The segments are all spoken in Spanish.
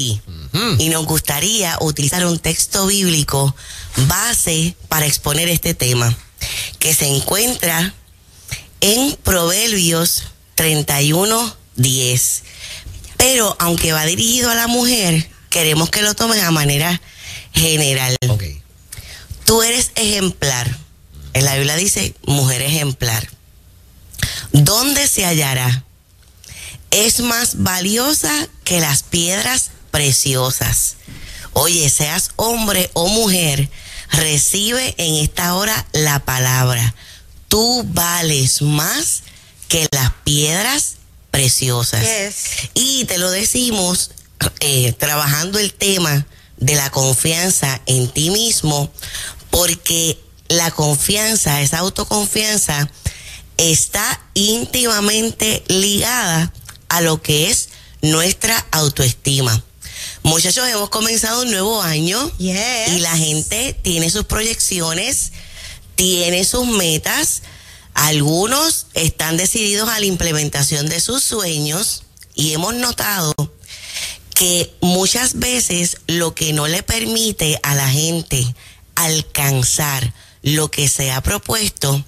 ti. Y nos gustaría utilizar un texto bíblico base para exponer este tema, que se encuentra en Proverbios 31, 10. Pero aunque va dirigido a la mujer, queremos que lo tomen a manera general. Tú eres ejemplar. En la Biblia dice mujer ejemplar. ¿Dónde se hallará? Es más valiosa que las piedras preciosas. Oye, seas hombre o mujer, recibe en esta hora la palabra. Tú vales más que las piedras preciosas. Y te lo decimos eh, trabajando el tema de la confianza en ti mismo, porque la confianza, esa autoconfianza, está íntimamente ligada a lo que es nuestra autoestima. Muchachos, hemos comenzado un nuevo año y la gente tiene sus proyecciones, tiene sus metas. Algunos están decididos a la implementación de sus sueños y hemos notado que muchas veces lo que no le permite a la gente alcanzar lo que se ha propuesto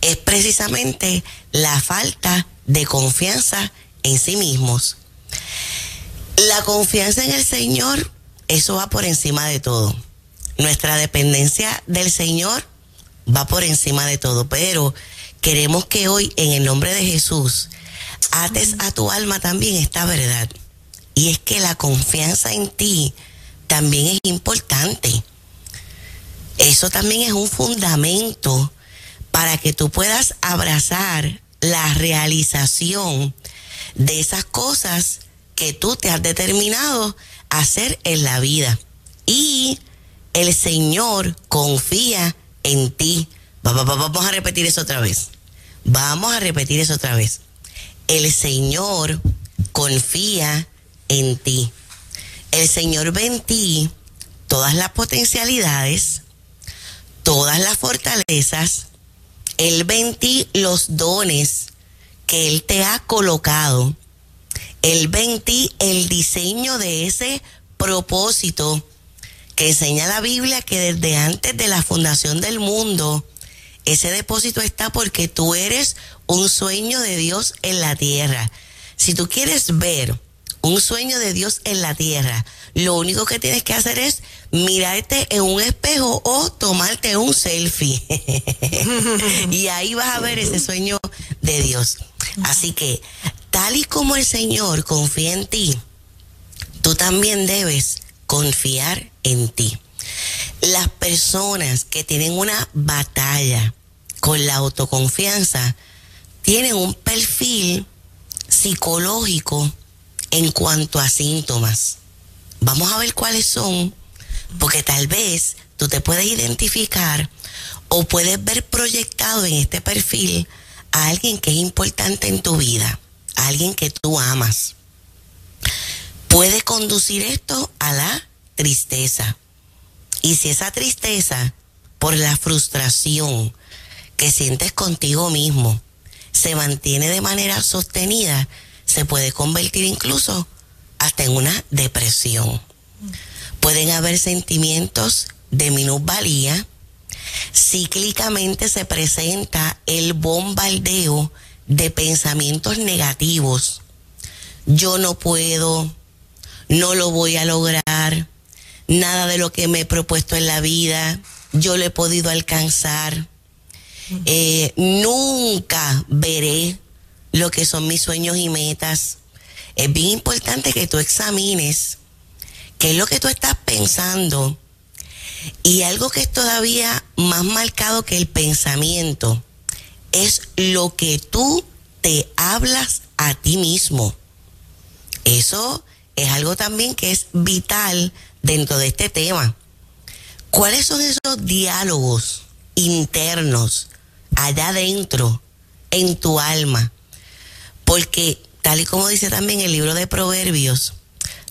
es precisamente la falta de confianza en sí mismos. La confianza en el Señor, eso va por encima de todo. Nuestra dependencia del Señor va por encima de todo, pero queremos que hoy, en el nombre de Jesús, ates a tu alma también esta verdad. Y es que la confianza en ti también es importante. Eso también es un fundamento para que tú puedas abrazar la realización de esas cosas que tú te has determinado hacer en la vida. Y el Señor confía en ti. Vamos a repetir eso otra vez. Vamos a repetir eso otra vez. El Señor confía en ti. El Señor ve en ti todas las potencialidades, todas las fortalezas. Él ve en ti los dones que Él te ha colocado. En ti el diseño de ese propósito que enseña la Biblia que desde antes de la fundación del mundo, ese depósito está porque tú eres un sueño de Dios en la tierra. Si tú quieres ver un sueño de Dios en la tierra, lo único que tienes que hacer es mirarte en un espejo o tomarte un selfie. y ahí vas a ver ese sueño de Dios. Así que, tal y como el Señor confía en ti, tú también debes confiar en ti. Las personas que tienen una batalla con la autoconfianza tienen un perfil psicológico en cuanto a síntomas. Vamos a ver cuáles son, porque tal vez tú te puedes identificar o puedes ver proyectado en este perfil a alguien que es importante en tu vida, alguien que tú amas. Puede conducir esto a la tristeza. Y si esa tristeza, por la frustración que sientes contigo mismo, se mantiene de manera sostenida, se puede convertir incluso hasta en una depresión. Pueden haber sentimientos de minusvalía, cíclicamente se presenta el bombardeo de pensamientos negativos. Yo no puedo, no lo voy a lograr, nada de lo que me he propuesto en la vida, yo lo he podido alcanzar. Eh, nunca veré lo que son mis sueños y metas. Es bien importante que tú examines qué es lo que tú estás pensando y algo que es todavía más marcado que el pensamiento es lo que tú te hablas a ti mismo. Eso es algo también que es vital dentro de este tema. ¿Cuáles son esos diálogos internos allá adentro, en tu alma? Porque tal y como dice también el libro de Proverbios,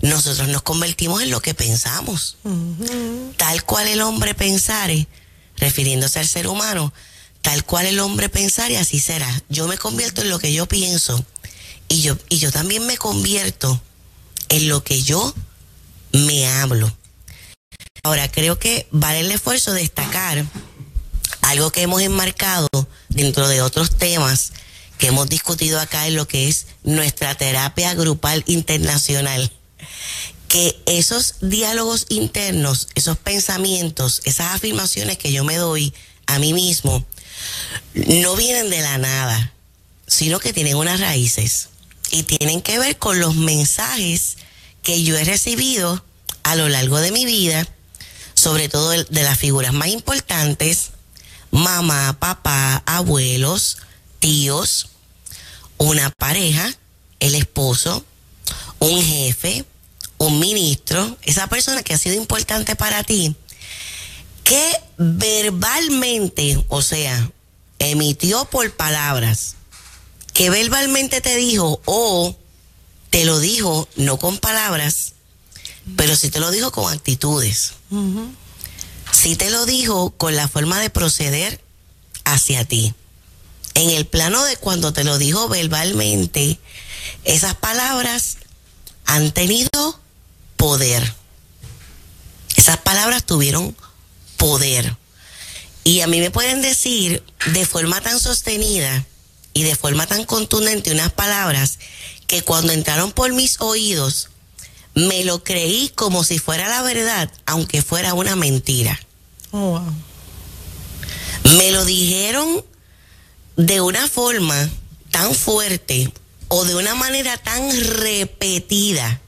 nosotros nos convertimos en lo que pensamos. Tal cual el hombre pensare, refiriéndose al ser humano, tal cual el hombre pensare, así será. Yo me convierto en lo que yo pienso y yo, y yo también me convierto en lo que yo me hablo. Ahora, creo que vale el esfuerzo destacar algo que hemos enmarcado dentro de otros temas que hemos discutido acá en lo que es nuestra terapia grupal internacional. Que esos diálogos internos, esos pensamientos, esas afirmaciones que yo me doy a mí mismo, no vienen de la nada, sino que tienen unas raíces y tienen que ver con los mensajes que yo he recibido a lo largo de mi vida, sobre todo de las figuras más importantes, mamá, papá, abuelos, tíos, una pareja, el esposo, un jefe, un ministro, esa persona que ha sido importante para ti, que verbalmente, o sea, emitió por palabras, que verbalmente te dijo o te lo dijo no con palabras, pero sí te lo dijo con actitudes. Sí te lo dijo con la forma de proceder hacia ti. En el plano de cuando te lo dijo verbalmente, esas palabras han tenido poder. Esas palabras tuvieron poder. Y a mí me pueden decir de forma tan sostenida y de forma tan contundente unas palabras que cuando entraron por mis oídos me lo creí como si fuera la verdad, aunque fuera una mentira. Oh, me lo dijeron de una forma tan fuerte o de una manera tan repetida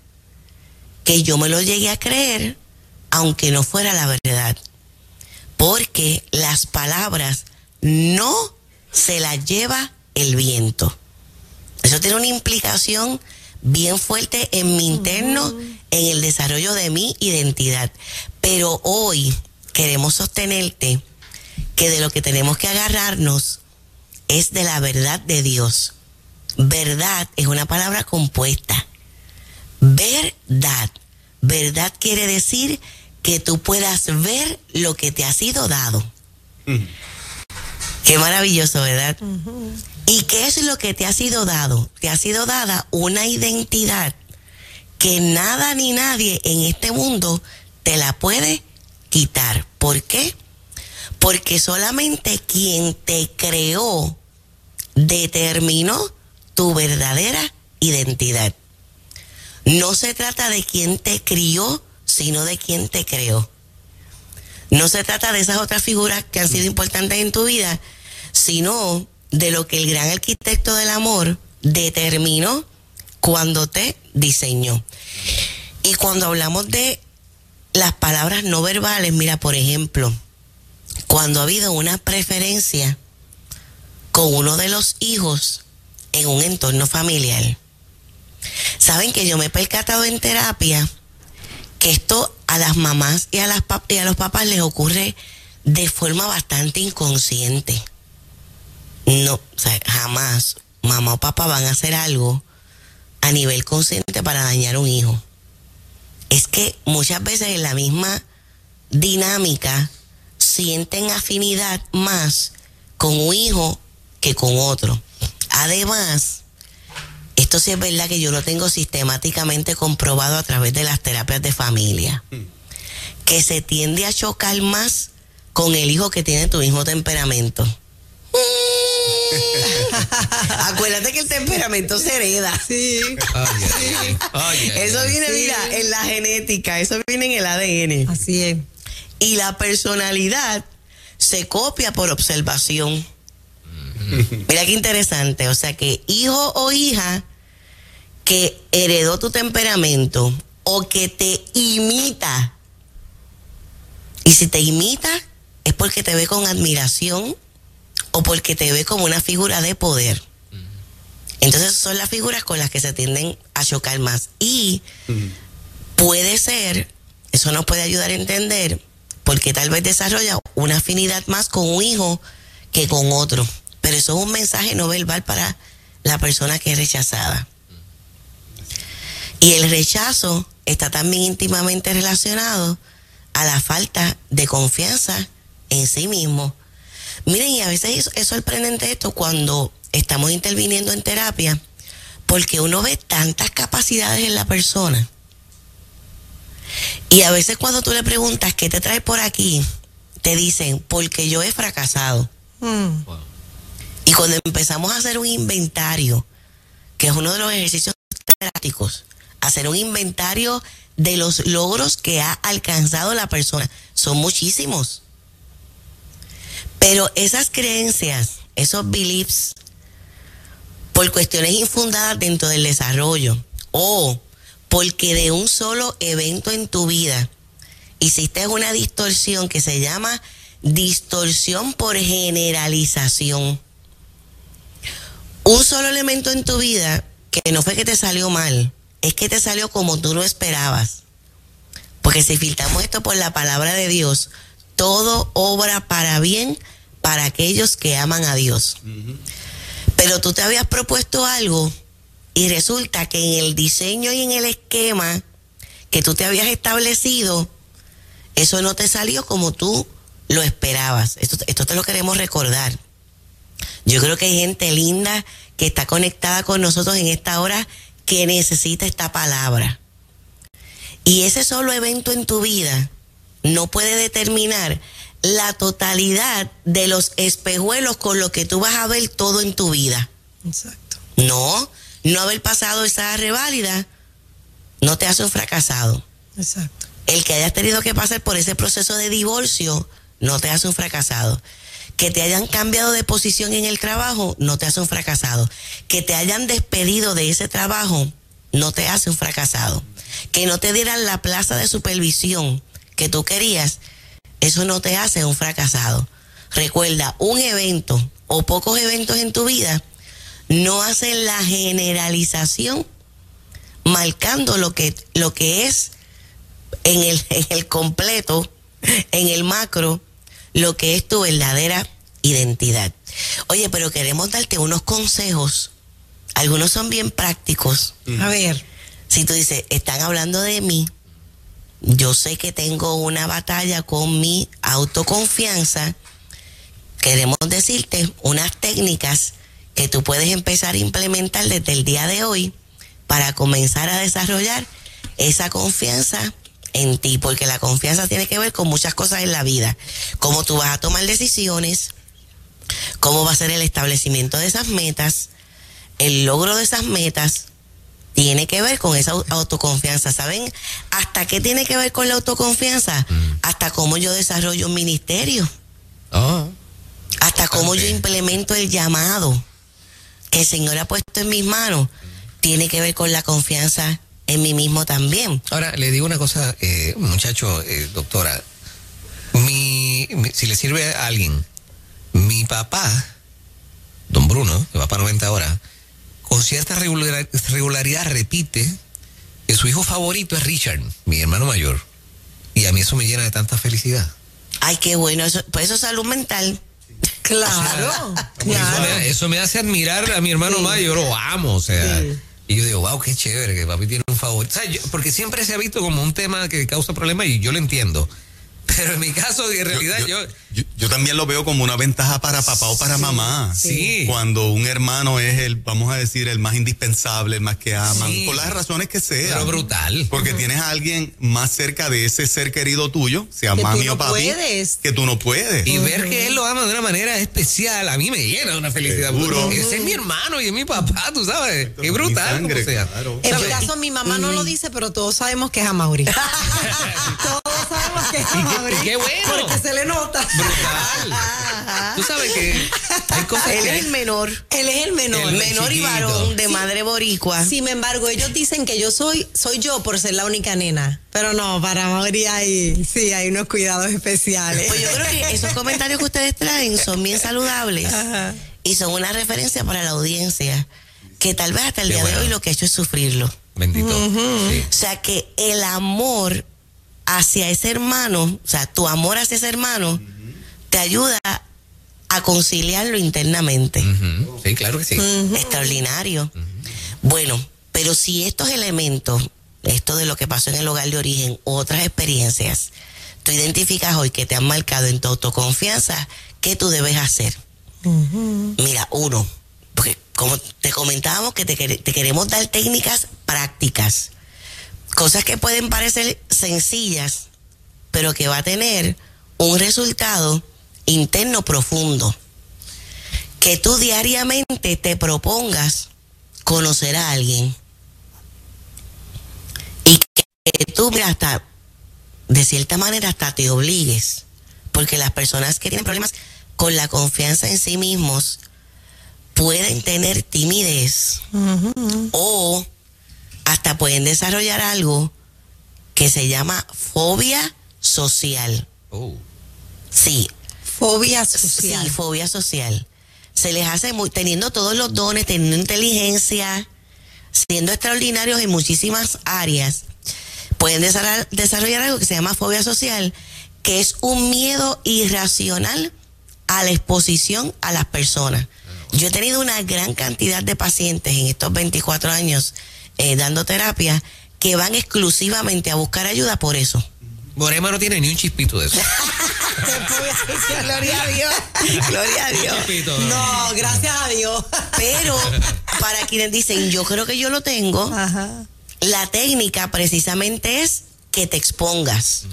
que yo me lo llegué a creer, aunque no fuera la verdad. Porque las palabras no se las lleva el viento. Eso tiene una implicación bien fuerte en mi interno, en el desarrollo de mi identidad. Pero hoy queremos sostenerte que de lo que tenemos que agarrarnos es de la verdad de Dios. Verdad es una palabra compuesta. Verdad. Verdad quiere decir que tú puedas ver lo que te ha sido dado. Qué maravilloso, ¿verdad? ¿Y qué es lo que te ha sido dado? Te ha sido dada una identidad que nada ni nadie en este mundo te la puede quitar. ¿Por qué? Porque solamente quien te creó determinó tu verdadera identidad. No se trata de quien te crió, sino de quien te creó. No se trata de esas otras figuras que han sido importantes en tu vida, sino de lo que el gran arquitecto del amor determinó cuando te diseñó. Y cuando hablamos de las palabras no verbales, mira, por ejemplo, cuando ha habido una preferencia con uno de los hijos en un entorno familiar. Saben que yo me he percatado en terapia que esto a las mamás y a, las y a los papás les ocurre de forma bastante inconsciente. No, o sea, jamás mamá o papá van a hacer algo a nivel consciente para dañar a un hijo. Es que muchas veces en la misma dinámica sienten afinidad más con un hijo que con otro. Además, esto sí es verdad que yo lo tengo sistemáticamente comprobado a través de las terapias de familia, que se tiende a chocar más con el hijo que tiene tu mismo temperamento. Acuérdate que el temperamento se hereda. Sí. eso viene, mira, en la genética, eso viene en el ADN. Así es. Y la personalidad se copia por observación. Mira qué interesante. O sea que hijo o hija que heredó tu temperamento o que te imita. Y si te imita es porque te ve con admiración o porque te ve como una figura de poder. Entonces son las figuras con las que se tienden a chocar más. Y puede ser, eso nos puede ayudar a entender, porque tal vez desarrolla una afinidad más con un hijo que con otro. Pero eso es un mensaje no verbal para la persona que es rechazada. Y el rechazo está también íntimamente relacionado a la falta de confianza en sí mismo. Miren, y a veces es sorprendente esto cuando estamos interviniendo en terapia, porque uno ve tantas capacidades en la persona Y a veces cuando tú le preguntas qué te trae por aquí, te dicen, porque yo he fracasado. Mm. Y cuando empezamos a hacer un inventario, que es uno de los ejercicios prácticos, hacer un inventario de los logros que ha alcanzado la persona, son muchísimos. Pero esas creencias, esos beliefs, por cuestiones infundadas dentro del desarrollo, o porque de un solo evento en tu vida hiciste una distorsión que se llama distorsión por generalización. Un solo elemento en tu vida que no fue que te salió mal, es que te salió como tú lo esperabas. Porque si filtramos esto por la palabra de Dios, todo obra para bien para aquellos que aman a Dios. Pero tú te habías propuesto algo y resulta que en el diseño y en el esquema que tú te habías establecido, eso no te salió como tú lo esperabas. Esto, esto te lo queremos recordar. Yo creo que hay gente linda que está conectada con nosotros en esta hora que necesita esta palabra. Y ese solo evento en tu vida no puede determinar la totalidad de los espejuelos con los que tú vas a ver todo en tu vida. Exacto. No, no haber pasado esa reválida no te hace un fracasado. Exacto. El que hayas tenido que pasar por ese proceso de divorcio no te hace un fracasado. Que te hayan cambiado de posición en el trabajo no te hace un fracasado. Que te hayan despedido de ese trabajo no te hace un fracasado. Que no te dieran la plaza de supervisión que tú querías, eso no te hace un fracasado. Recuerda, un evento o pocos eventos en tu vida no hacen la generalización marcando lo que, lo que es en el, en el completo, en el macro, lo que es tu verdadera identidad. Oye, pero queremos darte unos consejos. Algunos son bien prácticos. A ver. Si tú dices, están hablando de mí, yo sé que tengo una batalla con mi autoconfianza. Queremos decirte unas técnicas que tú puedes empezar a implementar desde el día de hoy para comenzar a desarrollar esa confianza en ti, porque la confianza tiene que ver con muchas cosas en la vida, cómo tú vas a tomar decisiones, cómo va a ser el establecimiento de esas metas, el logro de esas metas, tiene que ver con esa autoconfianza. ¿Saben hasta qué tiene que ver con la autoconfianza? Mm. Hasta cómo yo desarrollo un ministerio. Oh. Hasta cómo yo implemento el llamado que el Señor ha puesto en mis manos. Tiene que ver con la confianza en mí mismo también. Ahora, le digo una cosa, eh, muchacho, eh, doctora. Mi, si le sirve a alguien, mi papá, don Bruno, que va para 90 horas, con cierta regularidad repite que su hijo favorito es Richard, mi hermano mayor. Y a mí eso me llena de tanta felicidad. Ay, qué bueno, eso, pues eso es salud mental. Claro, claro. Eso, me, hace admirar a mi hermano mayor, lo amo, o sea. Y yo digo, wow, qué chévere que papi tiene un favorito. porque siempre se ha visto como un tema que causa problemas y yo lo entiendo. Pero en mi caso, en realidad yo yo, también lo veo como una ventaja para papá o para mamá. Sí. Cuando un hermano es el, vamos a decir, el más indispensable, el más que aman, por las razones que sean. Pero brutal. Porque tienes a alguien más cerca de ese ser querido tuyo, sea mami o papi, que tú no puedes. Y ver que él lo ama de una manera especial, a mí me llena de una felicidad. Seguro. Ese es mi hermano y es mi papá, tú sabes. Qué brutal. En mi caso, mi mamá no lo dice, pero todos sabemos que es a Mauri. todos sabemos que es qué, bueno. Porque se le nota. Tú sabes que hay cosas Él es el menor. Él es el menor. El menor y varón de madre boricua. Sin embargo, ellos dicen que yo soy, soy yo por ser la única nena. Pero no, para Mauri hay, sí, hay unos cuidados especiales. Pues yo creo que esos comentarios que ustedes traen son bien saludables y son una referencia para la audiencia que tal vez hasta el día de hoy lo que ha hecho es sufrirlo. Bendito. O sea que el amor hacia ese hermano, o sea, tu amor hacia ese hermano, te ayuda a conciliarlo internamente. Sí, claro que sí. Extraordinario. Bueno, pero si estos elementos, esto de lo que pasó en el hogar de origen, otras experiencias, tú identificas hoy que te han marcado en tu autoconfianza, ¿qué tú debes hacer? Mira, uno, porque como te comentábamos que te, te queremos dar técnicas prácticas Cosas que pueden parecer sencillas, pero que va a tener un resultado interno profundo. Que tú diariamente te propongas conocer a alguien. Y que tú, hasta, de cierta manera, hasta te obligues. Porque las personas que tienen problemas con la confianza en sí mismos pueden tener timidez o hasta pueden desarrollar algo que se llama fobia social. Oh. Sí. Fobia social. Sí, fobia social. Se les hace muy, teniendo todos los dones, teniendo inteligencia, siendo extraordinarios en muchísimas áreas, pueden desarrollar algo que se llama fobia social, que es un miedo irracional a la exposición a las personas. Yo he tenido una gran cantidad de pacientes en estos 24 años eh, dando terapia que van exclusivamente a buscar ayuda por eso. Morema no tiene ni un chispito de eso. Gloria a Dios. Gloria a Dios. No, gracias a Dios. Pero para quienes dicen, yo creo que yo lo tengo, la técnica precisamente es que te expongas.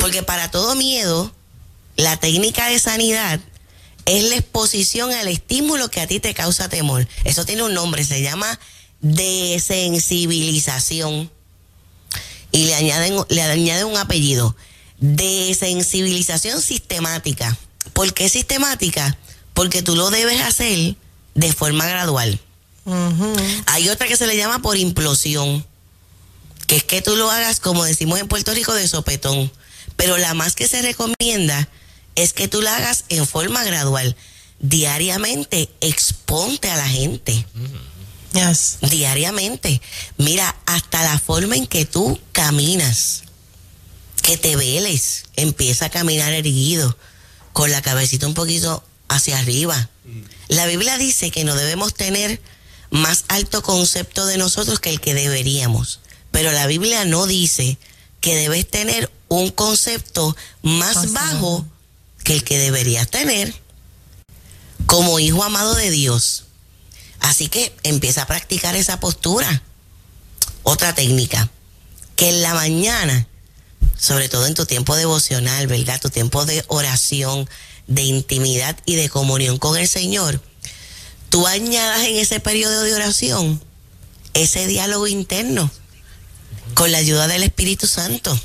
Porque para todo miedo, la técnica de sanidad es la exposición al estímulo que a ti te causa temor. Eso tiene un nombre, se llama desensibilización. Y le añaden, le añaden un apellido. Desensibilización sistemática. ¿Por qué sistemática? Porque tú lo debes hacer de forma gradual. Hay otra que se le llama por implosión, que es que tú lo hagas, como decimos en Puerto Rico, de sopetón. Pero la más que se recomienda es que tú la hagas en forma gradual. Diariamente, exponte a la gente. Diariamente. Mira, hasta la forma en que tú caminas, que te veles, empieza a caminar erguido, con la cabecita un poquito hacia arriba. La Biblia dice que no debemos tener más alto concepto de nosotros que el que deberíamos. Pero la Biblia no dice que debes tener un concepto más bajo que el que deberías tener como hijo amado de Dios. Así que empieza a practicar esa postura. Otra técnica, que en la mañana, sobre todo en tu tiempo devocional, ¿verdad? Tu tiempo de oración, de intimidad y de comunión con el Señor, tú añadas en ese periodo de oración ese diálogo interno con la ayuda del Espíritu Santo.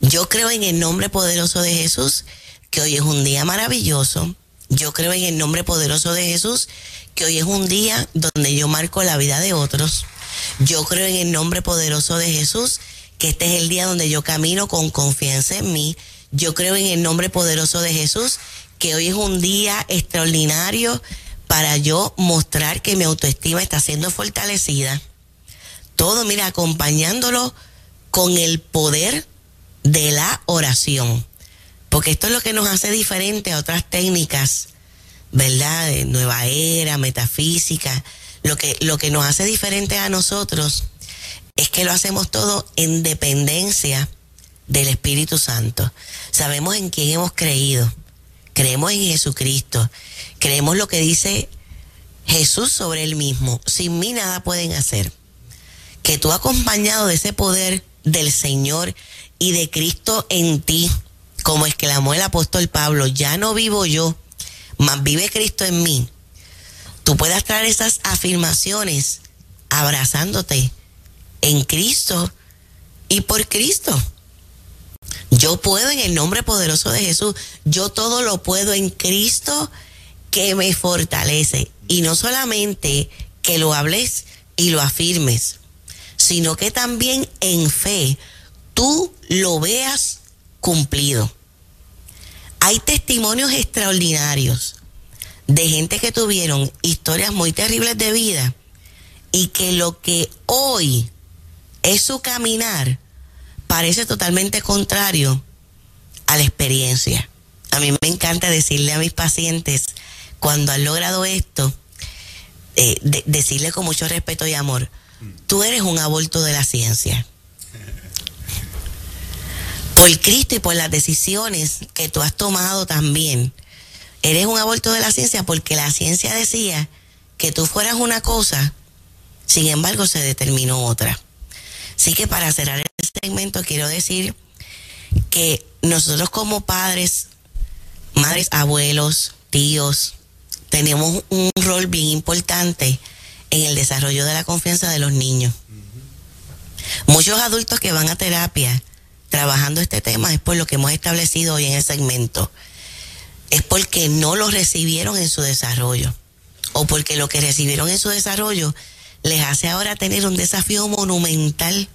Yo creo en el nombre poderoso de Jesús que hoy es un día maravilloso. Yo creo en el nombre poderoso de Jesús, que hoy es un día donde yo marco la vida de otros. Yo creo en el nombre poderoso de Jesús, que este es el día donde yo camino con confianza en mí. Yo creo en el nombre poderoso de Jesús, que hoy es un día extraordinario para yo mostrar que mi autoestima está siendo fortalecida. Todo, mira, acompañándolo con el poder de la oración porque esto es lo que nos hace diferente a otras técnicas, ¿verdad? Nueva era, metafísica. Lo que, lo que nos hace diferente a nosotros es que lo hacemos todo en dependencia del Espíritu Santo. Sabemos en quién hemos creído. Creemos en Jesucristo. Creemos lo que dice Jesús sobre él mismo. Sin mí nada pueden hacer. Que tú acompañado de ese poder del Señor y de Cristo en ti, como exclamó el apóstol Pablo, ya no vivo yo, mas vive Cristo en mí. Tú puedas traer esas afirmaciones abrazándote en Cristo y por Cristo. Yo puedo en el nombre poderoso de Jesús. Yo todo lo puedo en Cristo que me fortalece. Y no solamente que lo hables y lo afirmes, sino que también en fe tú lo veas cumplido. Hay testimonios extraordinarios de gente que tuvieron historias muy terribles de vida y que lo que hoy es su caminar parece totalmente contrario a la experiencia. A mí me encanta decirle a mis pacientes, cuando han logrado esto, eh, decirle con mucho respeto y amor, tú eres un aborto de la ciencia por Cristo y por las decisiones que tú has tomado también. Eres un aborto de la ciencia porque la ciencia decía que tú fueras una cosa, sin embargo se determinó otra. Así que para cerrar el segmento quiero decir que nosotros como padres, madres, abuelos, tíos, tenemos un rol bien importante en el desarrollo de la confianza de los niños. Muchos adultos que van a terapia trabajando este tema es por lo que hemos establecido hoy en el segmento. Es porque no lo recibieron en su desarrollo o porque lo que recibieron en su desarrollo les hace ahora tener un desafío monumental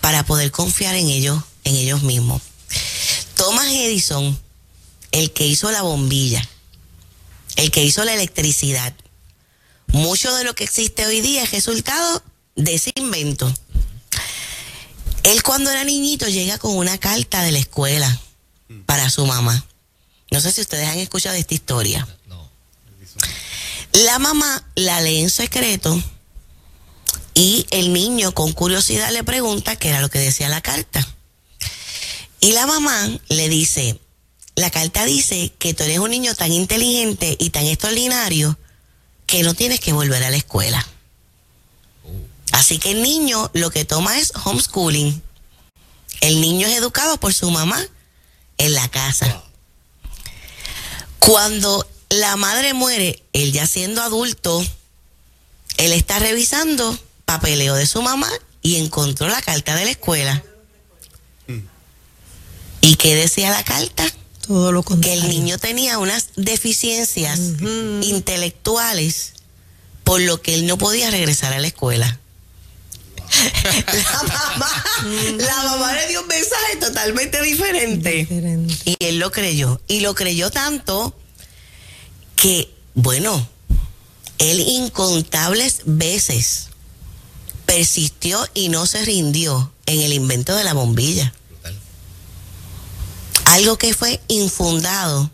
para poder confiar en ellos, en ellos mismos. Thomas Edison, el que hizo la bombilla, el que hizo la electricidad, mucho de lo que existe hoy día es resultado de ese invento. Él cuando era niñito llega con una carta de la escuela para su mamá. No sé si ustedes han escuchado esta historia. La mamá la lee en secreto y el niño con curiosidad le pregunta qué era lo que decía la carta. Y la mamá le dice, la carta dice que tú eres un niño tan inteligente y tan extraordinario que no tienes que volver a la escuela. Así que el niño lo que toma es homeschooling. El niño es educado por su mamá en la casa. Cuando la madre muere, él ya siendo adulto, él está revisando papeleo de su mamá y encontró la carta de la escuela. ¿Y qué decía la carta? Todo lo contrario. Que el niño tenía unas deficiencias intelectuales por lo que él no podía regresar a la escuela. La, mamá, la mamá le dio un mensaje totalmente diferente. Y él lo creyó. Y lo creyó tanto que, bueno, él incontables veces persistió y no se rindió en el invento de la bombilla. Algo que fue infundado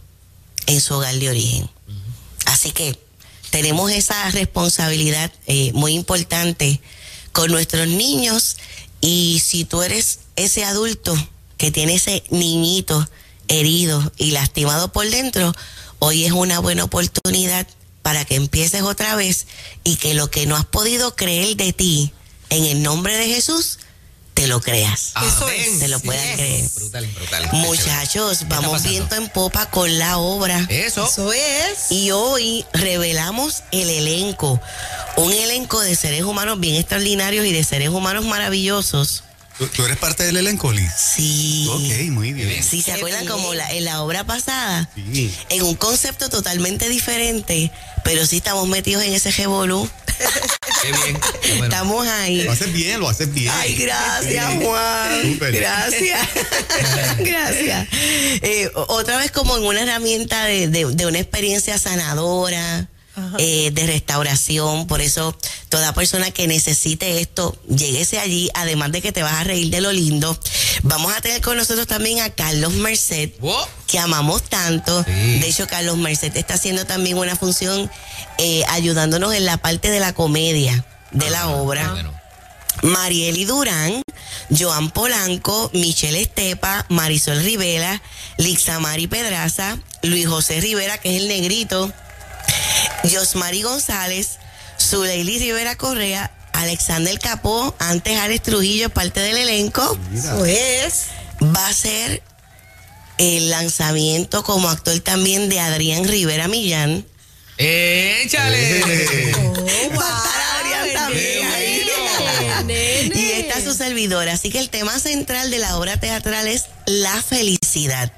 en su hogar de origen. Así que tenemos esa responsabilidad eh, muy importante con nuestros niños. Y si tú eres ese adulto que tiene ese niñito herido y lastimado por dentro, hoy es una buena oportunidad para que empieces otra vez y que lo que no has podido creer de ti, en el nombre de Jesús, te lo creas. Eso es. Te lo puedas creer. Brutal, brutal. Muchachos, vamos viento en popa con la obra. Eso. Eso es. Y hoy revelamos el elenco. Un elenco de seres humanos bien extraordinarios y de seres humanos maravillosos ¿Tú, eres parte del elenco, Liz? Sí. Ok, muy bien. Sí, ¿se acuerdan como la, en la obra pasada? Sí. En un concepto totalmente diferente, pero sí estamos metidos en ese revolú. Qué bien. Estamos ahí. Lo haces bien, lo haces bien. Ay, gracias, Juan. Gracias. gracias. Eh, otra vez como en una herramienta de, de una experiencia sanadora eh, de restauración. Por eso, toda persona que necesite esto, lléguese allí. Además de que te vas a reír de lo lindo. Vamos a tener con nosotros también a Carlos Merced, que amamos tanto. De hecho, Carlos Merced está haciendo también una función eh, ayudándonos en la parte de la comedia de la ah, obra. Marieli Durán, Joan Polanco, Michelle Estepa, Marisol Rivera, Lixamari Pedraza, Luis José Rivera, que es el negrito, Josmari González, Zuleili Rivera Correa, Alexander Capó, antes Alex Trujillo, parte del elenco. Pues va a ser el lanzamiento como actor también de Adrián Rivera Millán. ¡Échale! Oh, Adrián también. Y está su servidora. Así que el tema central de la obra teatral es la felicidad.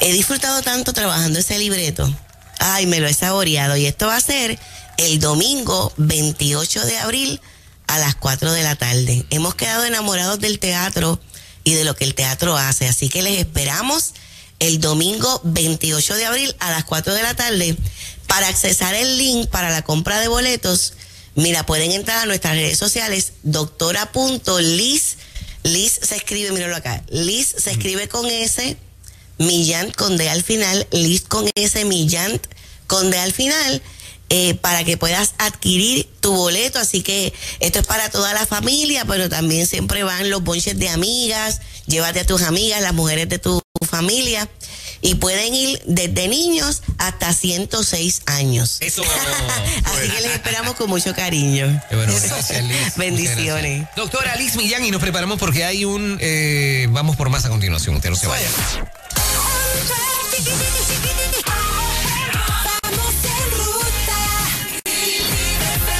He disfrutado tanto trabajando ese libreto Ay, me lo he saboreado. Y esto va a ser el domingo 28 de abril a las 4 de la tarde. Hemos quedado enamorados del teatro y de lo que el teatro hace. Así que les esperamos el domingo 28 de abril a las 4 de la tarde. Para accesar el link para la compra de boletos, mira, pueden entrar a nuestras redes sociales, doctora.liz. Liz se escribe, míralo acá. Liz se escribe con S Millant con D al final, list con S, Millant con al final, eh, para que puedas adquirir tu boleto. Así que esto es para toda la familia, pero también siempre van los bonches de amigas, llévate a tus amigas, las mujeres de tu familia. Y pueden ir desde niños hasta 106 años. Eso. Así que les esperamos con mucho cariño. Bueno, gracias, Liz. Bendiciones. Doctora Liz Millán, y nos preparamos porque hay un. Eh, vamos por más a continuación. Usted no se vaya. Take it easy, easy, easy.